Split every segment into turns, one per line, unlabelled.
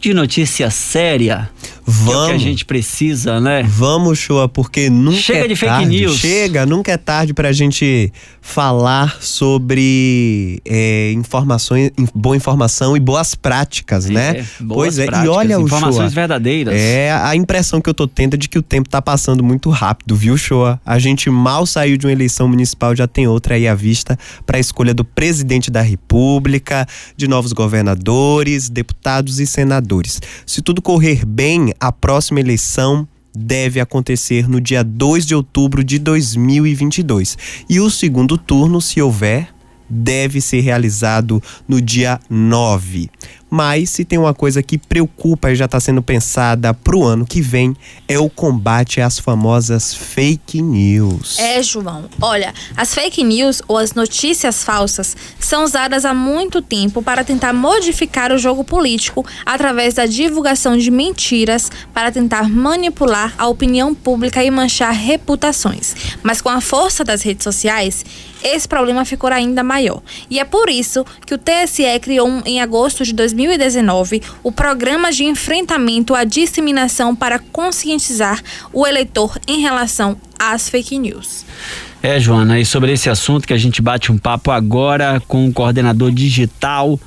de notícia séria.
Vamos.
Que é o que a gente precisa, né?
Vamos, Shoa, porque nunca
Chega
é
de fake
tarde.
news.
Chega, nunca é tarde pra gente falar sobre é, informações, in- boa informação e boas práticas, né?
É, boas
pois é,
práticas,
e olha o
informações
Shoa.
verdadeiras.
É, a impressão que eu tô tendo é de que o tempo tá passando muito rápido, viu, Shoa? A gente mal saiu de uma eleição municipal, já tem outra aí à vista para a escolha do presidente da República, de novos governadores, deputados e senadores. Se tudo correr bem, a próxima eleição deve acontecer no dia 2 de outubro de 2022. E o segundo turno, se houver, deve ser realizado no dia 9. Mas se tem uma coisa que preocupa e já está sendo pensada para o ano que vem, é o combate às famosas fake news.
É, João. Olha, as fake news ou as notícias falsas são usadas há muito tempo para tentar modificar o jogo político através da divulgação de mentiras para tentar manipular a opinião pública e manchar reputações. Mas com a força das redes sociais, esse problema ficou ainda maior. E é por isso que o TSE criou um- em agosto de 2019 o Programa de Enfrentamento à Disseminação para conscientizar o eleitor em relação às fake news.
É, Joana, e sobre esse assunto que a gente bate um papo agora com o coordenador digital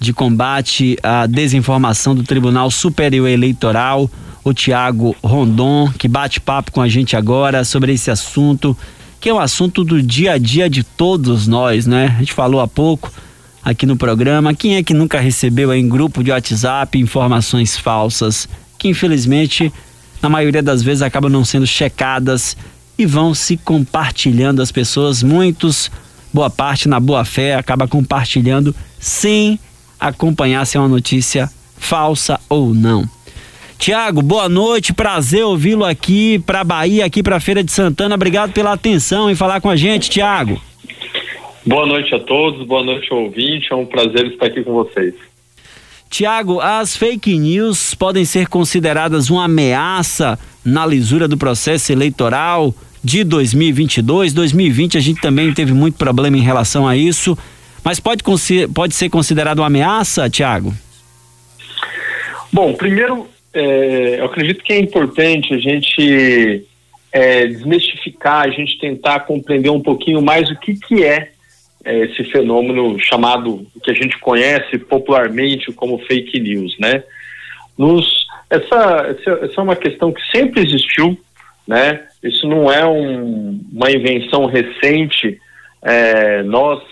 de combate à desinformação do Tribunal Superior Eleitoral, o Tiago Rondon, que bate papo com a gente agora sobre esse assunto, que é um assunto do dia a dia de todos nós, né? A gente falou há pouco aqui no programa, quem é que nunca recebeu em grupo de WhatsApp informações falsas que infelizmente na maioria das vezes acabam não sendo checadas e vão se compartilhando as pessoas, muitos, boa parte na boa fé, acaba compartilhando sem acompanhar se é uma notícia falsa ou não. Tiago, boa noite, prazer ouvi-lo aqui para Bahia, aqui para Feira de Santana. Obrigado pela atenção em falar com a gente, Tiago.
Boa noite a todos, boa noite ao ouvinte, é um prazer estar aqui com vocês.
Tiago, as fake news podem ser consideradas uma ameaça na lisura do processo eleitoral de 2022. 2020 a gente também teve muito problema em relação a isso, mas pode, pode ser considerado uma ameaça, Tiago?
Bom, primeiro, é, eu acredito que é importante a gente é, desmistificar, a gente tentar compreender um pouquinho mais o que, que é, é, esse fenômeno chamado, que a gente conhece popularmente como fake news, né? Nos, essa, essa, é uma questão que sempre existiu, né? Isso não é um- uma invenção recente. É, nós,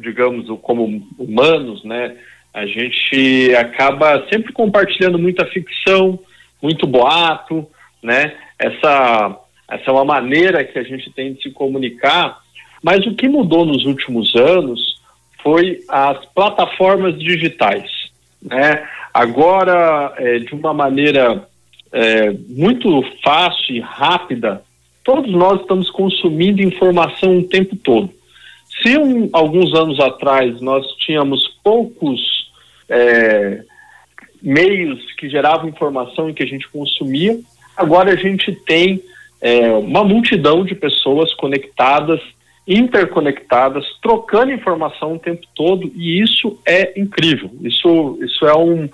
digamos, como humanos, né? A gente acaba sempre compartilhando muita ficção, muito boato, né? Essa, essa é uma maneira que a gente tem de se comunicar. Mas o que mudou nos últimos anos foi as plataformas digitais, né? Agora, é, de uma maneira é, muito fácil e rápida, todos nós estamos consumindo informação o tempo todo. Se um, alguns anos atrás nós tínhamos poucos é, meios que geravam informação e que a gente consumia, agora a gente tem é, uma multidão de pessoas conectadas, interconectadas, trocando informação o tempo todo, e isso é incrível. Isso, isso é, um,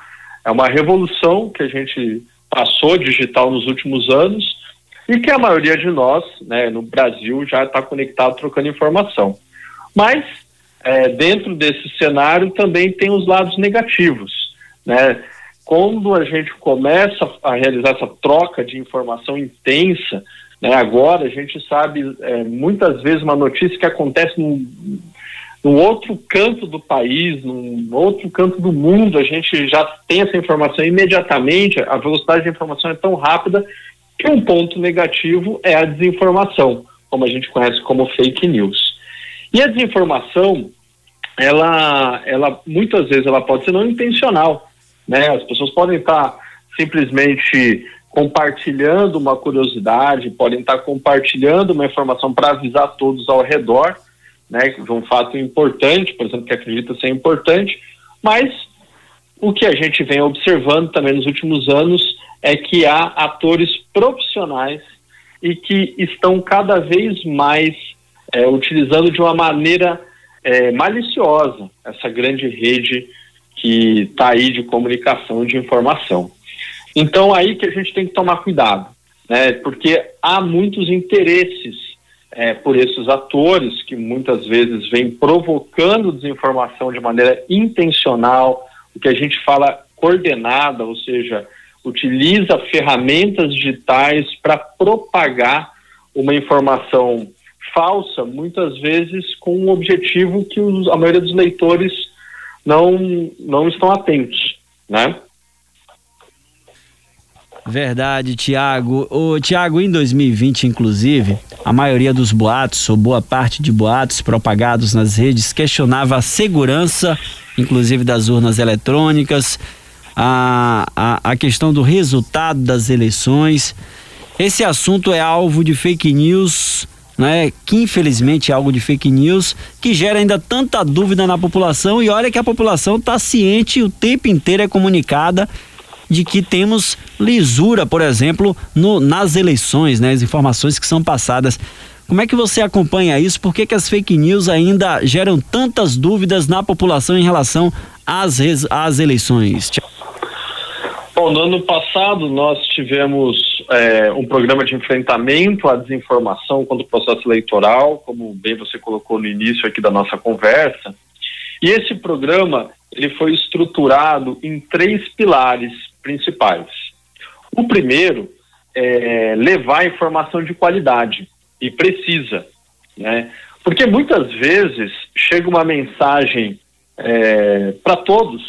é uma revolução que a gente passou digital nos últimos anos e que a maioria de nós, né, no Brasil, já está conectado trocando informação. Mas é, dentro desse cenário também tem os lados negativos, né? Quando a gente começa a realizar essa troca de informação intensa, né? Agora a gente sabe é, muitas vezes uma notícia que acontece num, num outro canto do país, num outro canto do mundo, a gente já tem essa informação imediatamente. A velocidade de informação é tão rápida que um ponto negativo é a desinformação, como a gente conhece como fake news. E a desinformação, ela, ela muitas vezes ela pode ser não intencional, né? As pessoas podem estar simplesmente compartilhando uma curiosidade, podem estar compartilhando uma informação para avisar todos ao redor, né? De um fato importante, por exemplo, que acredita ser importante, mas o que a gente vem observando também nos últimos anos é que há atores profissionais e que estão cada vez mais é, utilizando de uma maneira é, maliciosa essa grande rede que está aí de comunicação de informação. Então aí que a gente tem que tomar cuidado, né? Porque há muitos interesses é, por esses atores que muitas vezes vêm provocando desinformação de maneira intencional, o que a gente fala coordenada, ou seja, utiliza ferramentas digitais para propagar uma informação falsa, muitas vezes com um objetivo que os, a maioria dos leitores não, não estão atentos, né?
Verdade, Tiago. O Tiago, em 2020, inclusive, a maioria dos boatos, ou boa parte de boatos propagados nas redes, questionava a segurança, inclusive das urnas eletrônicas, a, a, a questão do resultado das eleições. Esse assunto é alvo de fake news, né? Que infelizmente é algo de fake news que gera ainda tanta dúvida na população e olha que a população está ciente o tempo inteiro é comunicada de que temos lisura, por exemplo, no, nas eleições, né? As informações que são passadas. Como é que você acompanha isso? Por que, que as fake news ainda geram tantas dúvidas na população em relação às, às eleições?
Bom, no ano passado nós tivemos é, um programa de enfrentamento à desinformação contra o processo eleitoral, como bem você colocou no início aqui da nossa conversa. E esse programa ele foi estruturado em três pilares principais. O primeiro é levar informação de qualidade e precisa, né? Porque muitas vezes chega uma mensagem é, para todos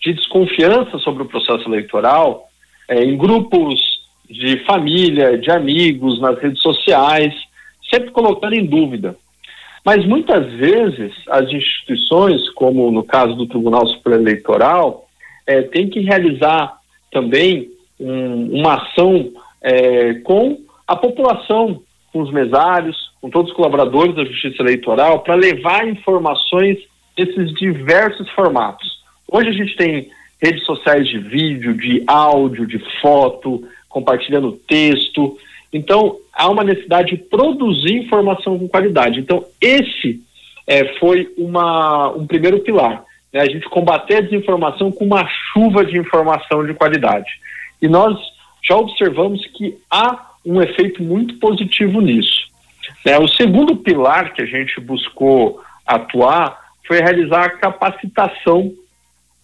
de desconfiança sobre o processo eleitoral é, em grupos de família, de amigos, nas redes sociais, sempre colocando em dúvida. Mas muitas vezes as instituições, como no caso do Tribunal Superior Eleitoral, é, têm que realizar também um, uma ação é, com a população, com os mesários, com todos os colaboradores da Justiça Eleitoral, para levar informações desses diversos formatos. Hoje a gente tem redes sociais de vídeo, de áudio, de foto, compartilhando texto. Então, há uma necessidade de produzir informação com qualidade. Então, esse é, foi uma, um primeiro pilar né, a gente combater a desinformação com uma chuva de informação de qualidade. E nós já observamos que há um efeito muito positivo nisso. Né, o segundo pilar que a gente buscou atuar foi realizar a capacitação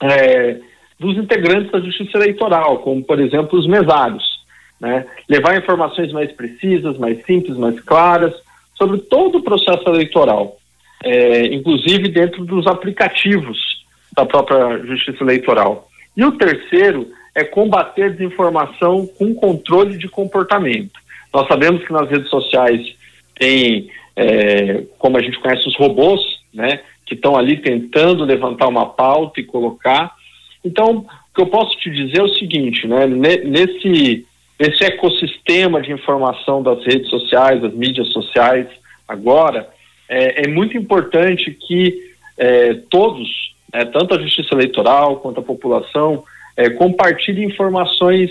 é, dos integrantes da Justiça Eleitoral, como, por exemplo, os mesários. Né, levar informações mais precisas, mais simples, mais claras sobre todo o processo eleitoral, é, inclusive dentro dos aplicativos da própria Justiça Eleitoral. E o terceiro é combater desinformação com controle de comportamento. Nós sabemos que nas redes sociais tem, é, como a gente conhece, os robôs, né, que estão ali tentando levantar uma pauta e colocar. Então, o que eu posso te dizer é o seguinte, né, nesse, nesse ecossistema de informação das redes sociais, das mídias sociais, agora, é, é muito importante que é, todos é, tanto a Justiça Eleitoral quanto a população, é, compartilhe informações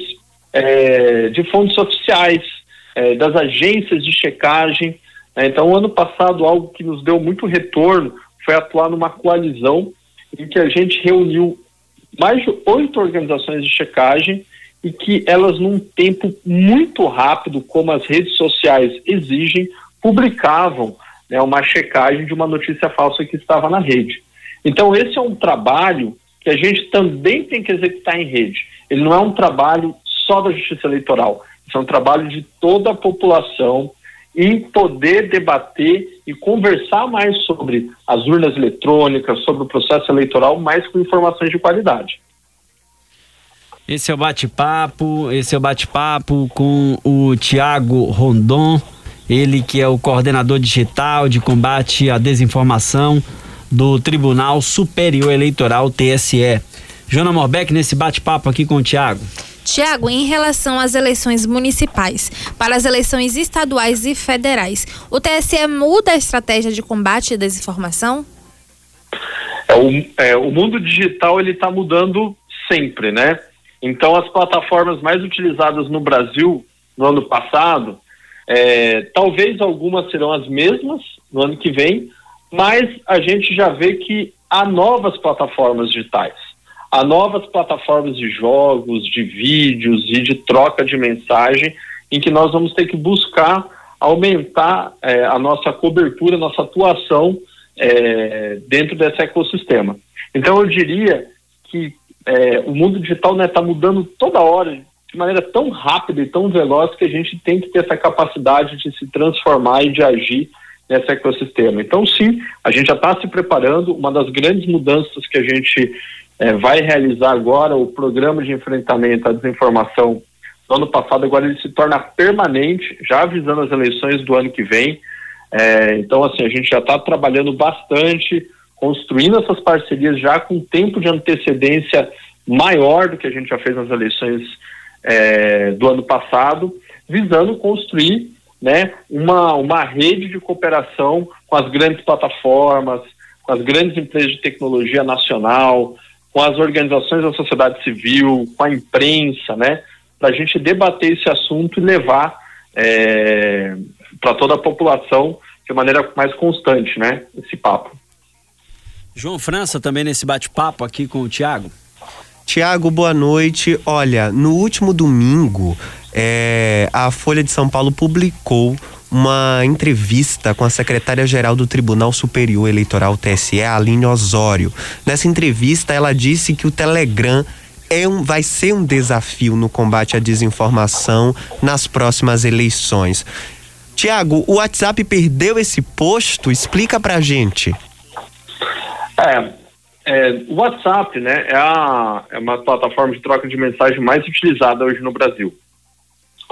é, de fontes oficiais, é, das agências de checagem. Né? Então, ano passado, algo que nos deu muito retorno foi atuar numa coalizão em que a gente reuniu mais de oito organizações de checagem e que elas, num tempo muito rápido, como as redes sociais exigem, publicavam né, uma checagem de uma notícia falsa que estava na rede. Então, esse é um trabalho que a gente também tem que executar em rede. Ele não é um trabalho só da Justiça Eleitoral, isso é um trabalho de toda a população em poder debater e conversar mais sobre as urnas eletrônicas, sobre o processo eleitoral, mais com informações de qualidade.
Esse é o bate-papo, esse é o bate-papo com o Tiago Rondon, ele que é o coordenador digital de combate à desinformação do Tribunal Superior Eleitoral TSE. Jona Morbeck, nesse bate-papo aqui com o Tiago.
Tiago, em relação às eleições municipais, para as eleições estaduais e federais, o TSE muda a estratégia de combate à desinformação?
É, o, é, o mundo digital ele está mudando sempre, né? Então as plataformas mais utilizadas no Brasil no ano passado, é, talvez algumas serão as mesmas no ano que vem, mas a gente já vê que há novas plataformas digitais. a novas plataformas de jogos, de vídeos e de troca de mensagem, em que nós vamos ter que buscar aumentar é, a nossa cobertura, a nossa atuação é, dentro desse ecossistema. Então, eu diria que é, o mundo digital está né, mudando toda hora, de maneira tão rápida e tão veloz, que a gente tem que ter essa capacidade de se transformar e de agir nesse ecossistema. Então, sim, a gente já está se preparando. Uma das grandes mudanças que a gente é, vai realizar agora, o programa de enfrentamento à desinformação do ano passado, agora ele se torna permanente, já avisando as eleições do ano que vem. É, então, assim, a gente já está trabalhando bastante construindo essas parcerias já com tempo de antecedência maior do que a gente já fez nas eleições é, do ano passado, visando construir né, uma, uma rede de cooperação com as grandes plataformas, com as grandes empresas de tecnologia nacional, com as organizações da sociedade civil, com a imprensa, né, para a gente debater esse assunto e levar é, para toda a população de maneira mais constante, né, esse papo.
João França também nesse bate-papo aqui com o Tiago.
Tiago, boa noite. Olha, no último domingo, é, a Folha de São Paulo publicou uma entrevista com a secretária-geral do Tribunal Superior Eleitoral TSE, Aline Osório. Nessa entrevista, ela disse que o Telegram é um, vai ser um desafio no combate à desinformação nas próximas eleições. Tiago, o WhatsApp perdeu esse posto? Explica pra gente.
É, é, o WhatsApp, né, é, a, é uma plataforma de troca de mensagem mais utilizada hoje no Brasil.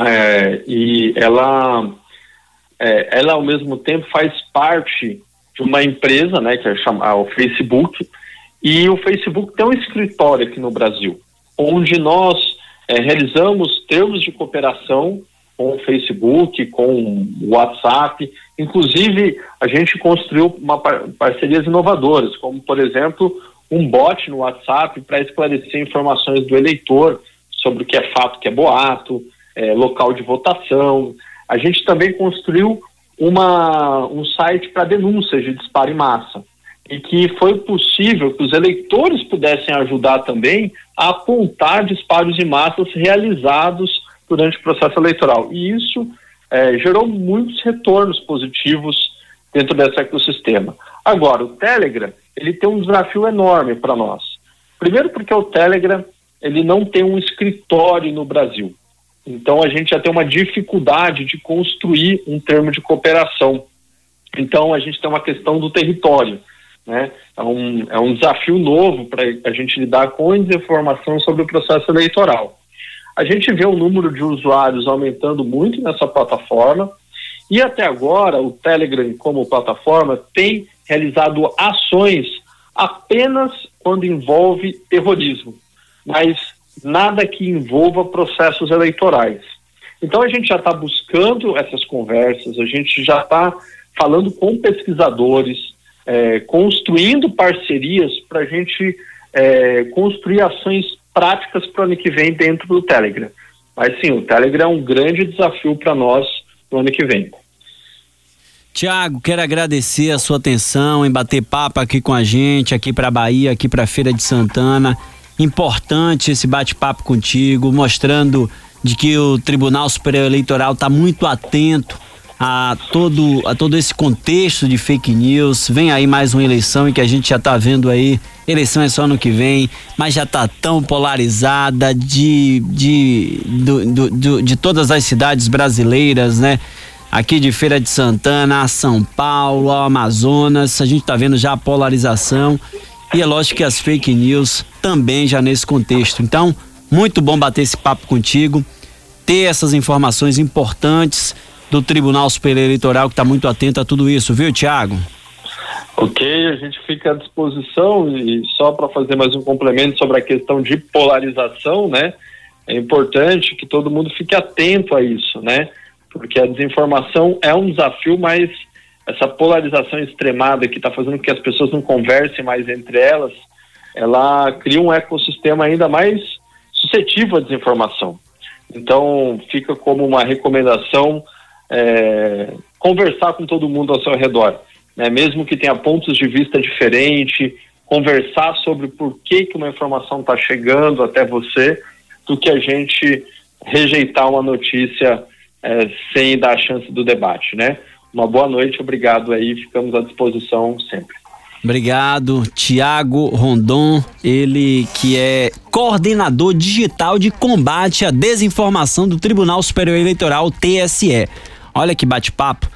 É, e ela, é, ela ao mesmo tempo faz parte de uma empresa, né, que é chamada o Facebook, e o Facebook tem um escritório aqui no Brasil, onde nós é, realizamos termos de cooperação com o Facebook, com o WhatsApp. Inclusive, a gente construiu uma par parcerias inovadoras, como, por exemplo, um bot no WhatsApp para esclarecer informações do eleitor sobre o que é fato, o que é boato, é, local de votação. A gente também construiu uma, um site para denúncias de disparo em massa e que foi possível que os eleitores pudessem ajudar também a apontar disparos em massas realizados durante o processo eleitoral. E isso é, gerou muitos retornos positivos dentro desse ecossistema. Agora, o Telegram, ele tem um desafio enorme para nós. Primeiro porque o Telegram, ele não tem um escritório no Brasil. Então, a gente já tem uma dificuldade de construir um termo de cooperação. Então, a gente tem uma questão do território. Né? É, um, é um desafio novo para a gente lidar com desinformação sobre o processo eleitoral. A gente vê o número de usuários aumentando muito nessa plataforma e até agora o Telegram, como plataforma, tem realizado ações apenas quando envolve terrorismo, mas nada que envolva processos eleitorais. Então a gente já está buscando essas conversas, a gente já está falando com pesquisadores, é, construindo parcerias para a gente é, construir ações práticas para o ano que vem dentro do Telegram. Mas sim, o Telegram é um grande desafio para nós no ano que vem.
Tiago, quero agradecer a sua atenção em bater papo aqui com a gente, aqui para Bahia, aqui para Feira de Santana. Importante esse bate-papo contigo, mostrando de que o Tribunal Superior Eleitoral está muito atento a todo, a todo esse contexto de fake news. Vem aí mais uma eleição em que a gente já está vendo aí, eleição é só ano que vem, mas já está tão polarizada de, de, do, do, do, de todas as cidades brasileiras, né? Aqui de Feira de Santana, a São Paulo, ao Amazonas, a gente está vendo já a polarização e é lógico que as fake news também já nesse contexto. Então, muito bom bater esse papo contigo, ter essas informações importantes do Tribunal Superior Eleitoral que está muito atento a tudo isso, viu, Tiago?
Ok, a gente fica à disposição e só para fazer mais um complemento sobre a questão de polarização, né? É importante que todo mundo fique atento a isso, né? Porque a desinformação é um desafio, mas essa polarização extremada que está fazendo com que as pessoas não conversem mais entre elas, ela cria um ecossistema ainda mais suscetível à desinformação. Então, fica como uma recomendação é, conversar com todo mundo ao seu redor, né? mesmo que tenha pontos de vista diferentes, conversar sobre por que, que uma informação está chegando até você, do que a gente rejeitar uma notícia é, sem dar a chance do debate, né? Uma boa noite, obrigado aí, ficamos à disposição sempre.
Obrigado, Tiago Rondon, ele que é coordenador digital de combate à desinformação do Tribunal Superior Eleitoral, TSE. Olha que bate-papo